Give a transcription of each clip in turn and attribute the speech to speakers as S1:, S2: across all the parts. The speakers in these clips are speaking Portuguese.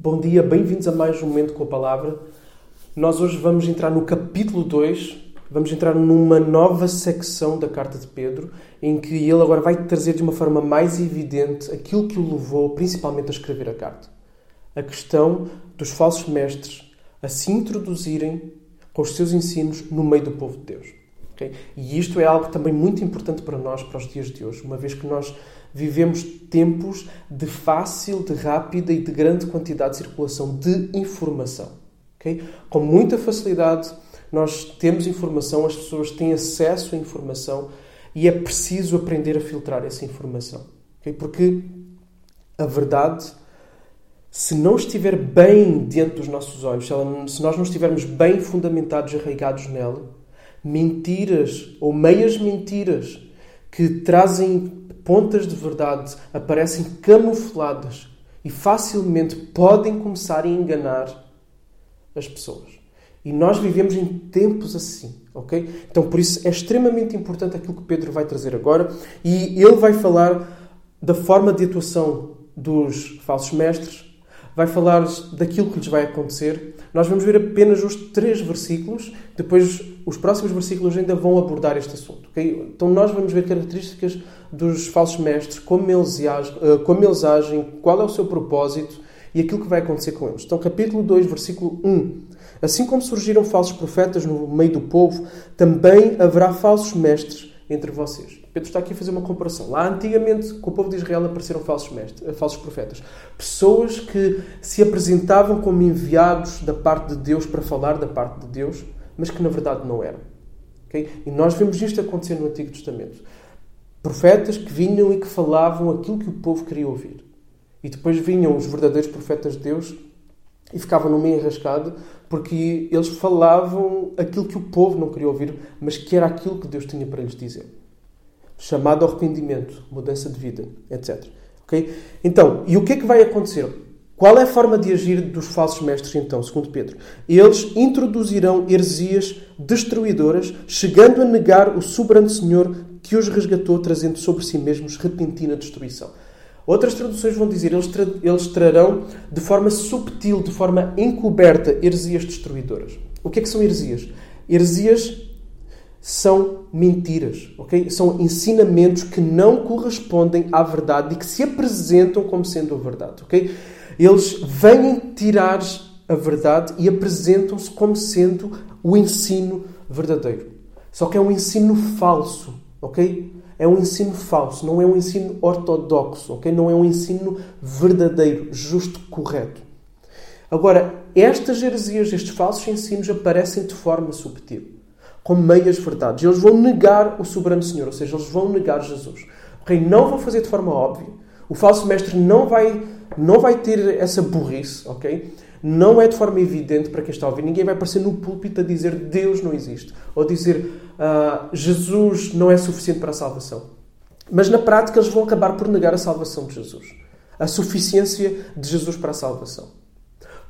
S1: Bom dia, bem-vindos a mais um Momento com a Palavra. Nós hoje vamos entrar no capítulo 2, vamos entrar numa nova secção da carta de Pedro, em que ele agora vai trazer de uma forma mais evidente aquilo que o levou principalmente a escrever a carta. A questão dos falsos mestres a se introduzirem com os seus ensinos no meio do povo de Deus. Okay? E isto é algo também muito importante para nós, para os dias de hoje, uma vez que nós vivemos tempos de fácil, de rápida e de grande quantidade de circulação de informação. Okay? Com muita facilidade, nós temos informação, as pessoas têm acesso à informação e é preciso aprender a filtrar essa informação. Okay? Porque a verdade, se não estiver bem diante dos nossos olhos, se, ela, se nós não estivermos bem fundamentados, arraigados nela, mentiras ou meias mentiras que trazem pontas de verdade aparecem camufladas e facilmente podem começar a enganar as pessoas. E nós vivemos em tempos assim, ok? Então, por isso é extremamente importante aquilo que Pedro vai trazer agora e ele vai falar da forma de atuação dos falsos mestres, vai falar daquilo que lhes vai acontecer. Nós vamos ver apenas os três versículos, depois os próximos versículos ainda vão abordar este assunto. Okay? Então nós vamos ver características dos falsos mestres, como eles, agem, eh, como eles agem, qual é o seu propósito e aquilo que vai acontecer com eles. Então capítulo 2, versículo 1. Assim como surgiram falsos profetas no meio do povo, também haverá falsos mestres entre vocês. Pedro está aqui a fazer uma comparação. Lá antigamente, com o povo de Israel, apareceram falsos mestres, eh, falsos profetas. Pessoas que se apresentavam como enviados da parte de Deus para falar da parte de Deus, mas que na verdade não eram. Okay? E nós vemos isto acontecer no Antigo Testamento. Profetas que vinham e que falavam aquilo que o povo queria ouvir. E depois vinham os verdadeiros profetas de Deus e ficavam no meio enrascado porque eles falavam aquilo que o povo não queria ouvir, mas que era aquilo que Deus tinha para lhes dizer chamado arrependimento, mudança de vida, etc. Okay? Então, e o que é que vai acontecer? Qual é a forma de agir dos falsos mestres, então, segundo Pedro? Eles introduzirão heresias destruidoras, chegando a negar o soberano Senhor que os resgatou, trazendo sobre si mesmos repentina destruição. Outras traduções vão dizer eles, tra eles trarão de forma subtil, de forma encoberta, heresias destruidoras. O que é que são heresias? Heresias são mentiras, ok? São ensinamentos que não correspondem à verdade e que se apresentam como sendo a verdade, ok? Eles vêm tirar a verdade e apresentam-se como sendo o ensino verdadeiro. Só que é um ensino falso, ok? É um ensino falso, não é um ensino ortodoxo, ok? Não é um ensino verdadeiro, justo, correto. Agora, estas heresias, estes falsos ensinos aparecem de forma subtil com meias verdades. Eles vão negar o soberano Senhor, ou seja, eles vão negar Jesus. O rei não vão fazer de forma óbvia. O falso mestre não vai, não vai ter essa burrice, ok? Não é de forma evidente para quem está a ouvir. Ninguém vai aparecer no púlpito a dizer Deus não existe. Ou dizer uh, Jesus não é suficiente para a salvação. Mas na prática eles vão acabar por negar a salvação de Jesus. A suficiência de Jesus para a salvação.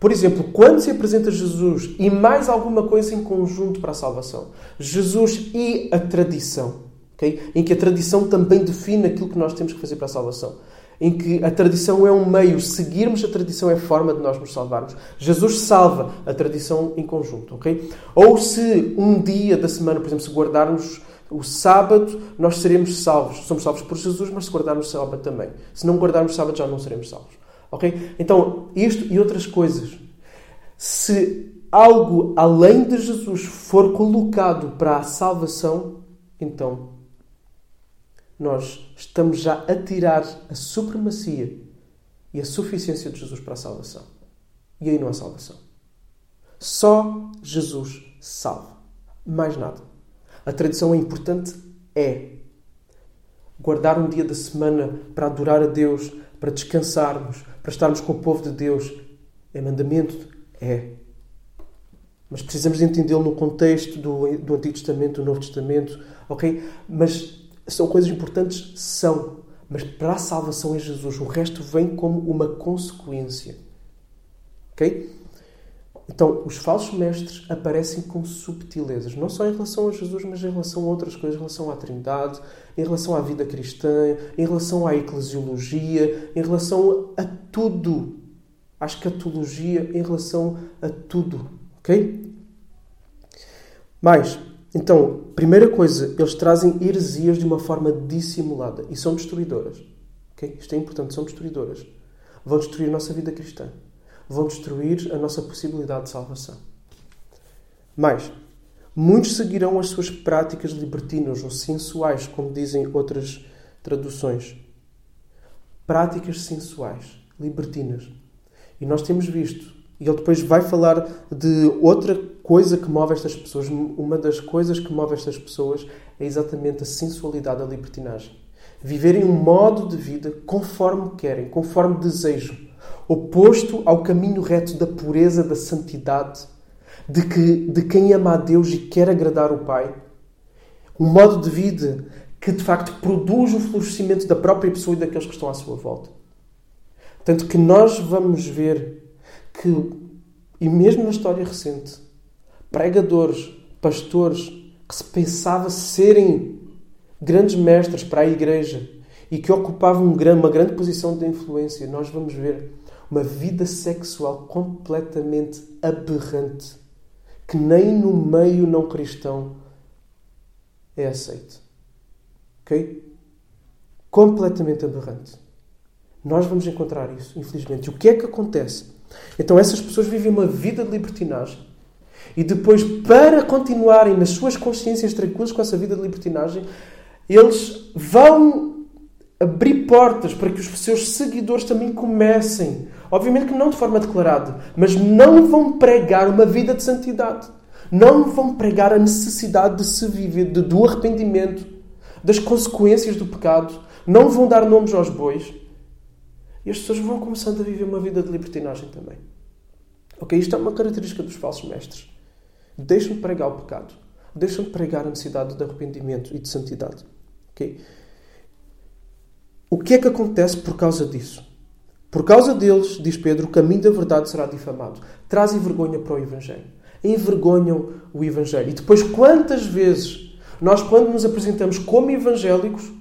S1: Por exemplo, quando se apresenta Jesus e mais alguma coisa em conjunto para a salvação, Jesus e a tradição, okay? em que a tradição também define aquilo que nós temos que fazer para a salvação, em que a tradição é um meio, seguirmos a tradição é forma de nós nos salvarmos. Jesus salva a tradição em conjunto, ok? Ou se um dia da semana, por exemplo, se guardarmos o sábado, nós seremos salvos. Somos salvos por Jesus, mas se guardarmos o sábado também. Se não guardarmos o sábado, já não seremos salvos. Ok? Então, isto e outras coisas. Se algo além de Jesus for colocado para a salvação, então nós estamos já a tirar a supremacia e a suficiência de Jesus para a salvação. E aí não há salvação. Só Jesus salva. Mais nada. A tradição é importante? É. Guardar um dia da semana para adorar a Deus, para descansarmos, para estarmos com o povo de Deus. É mandamento? É. Mas precisamos entendê-lo no contexto do, do Antigo Testamento, do Novo Testamento, ok? Mas são coisas importantes? São. Mas para a salvação é Jesus. O resto vem como uma consequência. Ok? Então, os falsos mestres aparecem com subtilezas, não só em relação a Jesus, mas em relação a outras coisas, em relação à Trindade, em relação à vida cristã, em relação à eclesiologia, em relação a tudo. à escatologia, em relação a tudo. Ok? Mais, então, primeira coisa, eles trazem heresias de uma forma dissimulada e são destruidoras. Okay? Isto é importante, são destruidoras. Vão destruir a nossa vida cristã. Vão destruir a nossa possibilidade de salvação. Mais, muitos seguirão as suas práticas libertinas ou sensuais, como dizem outras traduções. Práticas sensuais, libertinas. E nós temos visto. E ele depois vai falar de outra coisa que move estas pessoas. Uma das coisas que move estas pessoas é exatamente a sensualidade, a libertinagem. Viverem um modo de vida conforme querem, conforme desejam, oposto ao caminho reto da pureza, da santidade, de, que, de quem ama a Deus e quer agradar o Pai. Um modo de vida que de facto produz o florescimento da própria pessoa e daqueles que estão à sua volta. Tanto que nós vamos ver que, e mesmo na história recente, pregadores, pastores que se pensava serem grandes mestres para a igreja e que ocupavam uma grande posição de influência, nós vamos ver uma vida sexual completamente aberrante, que nem no meio não cristão é aceito. Ok? Completamente aberrante. Nós vamos encontrar isso, infelizmente. E o que é que acontece? Então essas pessoas vivem uma vida de libertinagem e depois, para continuarem nas suas consciências tranquilas com essa vida de libertinagem, eles vão abrir portas para que os seus seguidores também comecem. Obviamente que não de forma declarada, mas não vão pregar uma vida de santidade. Não vão pregar a necessidade de se viver, de, do arrependimento, das consequências do pecado. Não vão dar nomes aos bois. E as pessoas vão começando a viver uma vida de libertinagem também. Ok? Isto é uma característica dos falsos mestres. Deixam de pregar o pecado. Deixam de pregar a necessidade de arrependimento e de santidade. Ok? O que é que acontece por causa disso? Por causa deles, diz Pedro, o caminho da verdade será difamado. Trazem vergonha para o Evangelho. Envergonham o Evangelho. E depois, quantas vezes nós, quando nos apresentamos como evangélicos,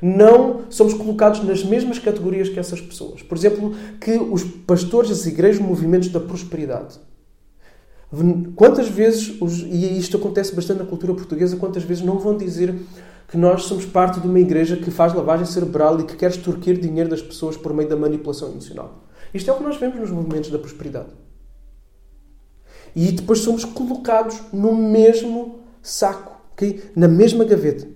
S1: não somos colocados nas mesmas categorias que essas pessoas. Por exemplo, que os pastores, as igrejas, movimentos da prosperidade. Quantas vezes, e isto acontece bastante na cultura portuguesa, quantas vezes não vão dizer que nós somos parte de uma igreja que faz lavagem cerebral e que quer extorquir dinheiro das pessoas por meio da manipulação emocional. Isto é o que nós vemos nos movimentos da prosperidade. E depois somos colocados no mesmo saco, okay? na mesma gaveta.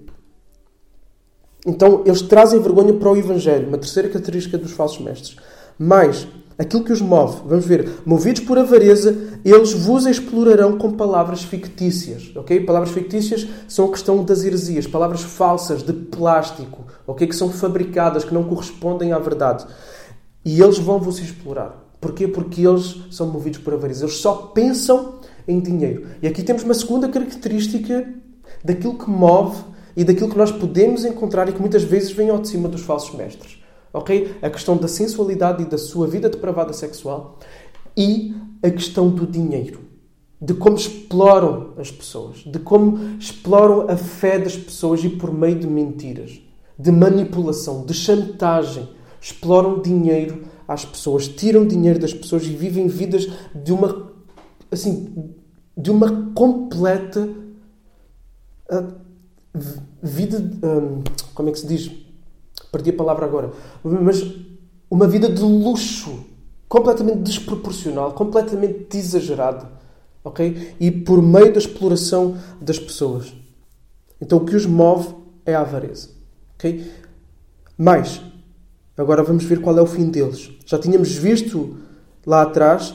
S1: Então, eles trazem vergonha para o Evangelho, uma terceira característica dos falsos mestres. Mas, aquilo que os move, vamos ver, movidos por avareza, eles vos explorarão com palavras fictícias. Ok? Palavras fictícias são a questão das heresias, palavras falsas, de plástico, ok? que são fabricadas, que não correspondem à verdade. E eles vão vos explorar. Porquê? Porque eles são movidos por avareza. Eles só pensam em dinheiro. E aqui temos uma segunda característica daquilo que move e daquilo que nós podemos encontrar e que muitas vezes vem ao de cima dos falsos mestres. Ok? A questão da sensualidade e da sua vida depravada sexual e a questão do dinheiro. De como exploram as pessoas, de como exploram a fé das pessoas e por meio de mentiras, de manipulação, de chantagem, exploram dinheiro às pessoas, tiram dinheiro das pessoas e vivem vidas de uma assim, de uma completa uh, vida. Hum, como é que se diz? Perdi a palavra agora. Mas uma vida de luxo. Completamente desproporcional, completamente exagerada. Ok? E por meio da exploração das pessoas. Então o que os move é a avareza. Ok? Mais, agora vamos ver qual é o fim deles. Já tínhamos visto lá atrás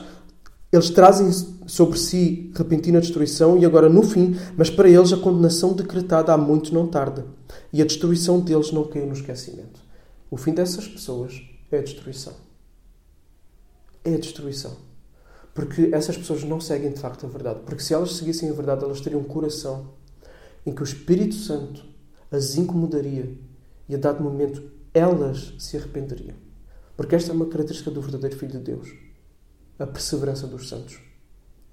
S1: eles trazem sobre si repentina destruição e agora no fim, mas para eles a condenação decretada há muito não tarda. E a destruição deles não caiu no esquecimento. O fim dessas pessoas é a destruição. É a destruição. Porque essas pessoas não seguem de facto a verdade. Porque se elas seguissem a verdade, elas teriam um coração em que o Espírito Santo as incomodaria e a dado momento elas se arrependeriam. Porque esta é uma característica do verdadeiro Filho de Deus a perseverança dos santos.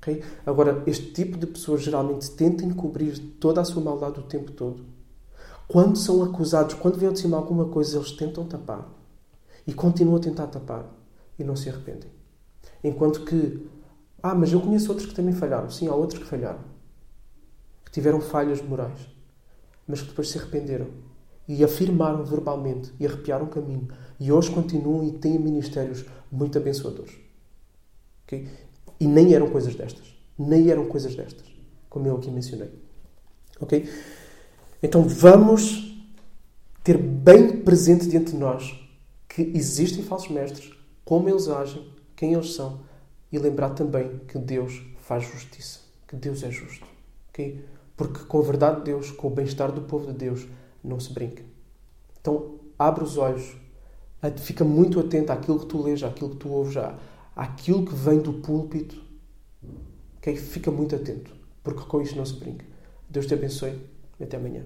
S1: Okay? Agora, este tipo de pessoas geralmente tenta encobrir toda a sua maldade o tempo todo. Quando são acusados, quando vêm de cima alguma coisa, eles tentam tapar. E continuam a tentar tapar. E não se arrependem. Enquanto que, ah, mas eu conheço outros que também falharam. Sim, há outros que falharam. Que tiveram falhas morais. Mas que depois se arrependeram. E afirmaram verbalmente. E arrepiaram o caminho. E hoje continuam e têm ministérios muito abençoadores. Okay? E nem eram coisas destas. Nem eram coisas destas. Como eu aqui mencionei. Ok? Então vamos ter bem presente diante de nós que existem falsos mestres, como eles agem, quem eles são e lembrar também que Deus faz justiça, que Deus é justo. Okay? Porque com a verdade de Deus, com o bem-estar do povo de Deus, não se brinca. Então abre os olhos, fica muito atento àquilo que tu lês, àquilo que tu ouves, àquilo que vem do púlpito. Okay? Fica muito atento, porque com isto não se brinca. Deus te abençoe até amanhã.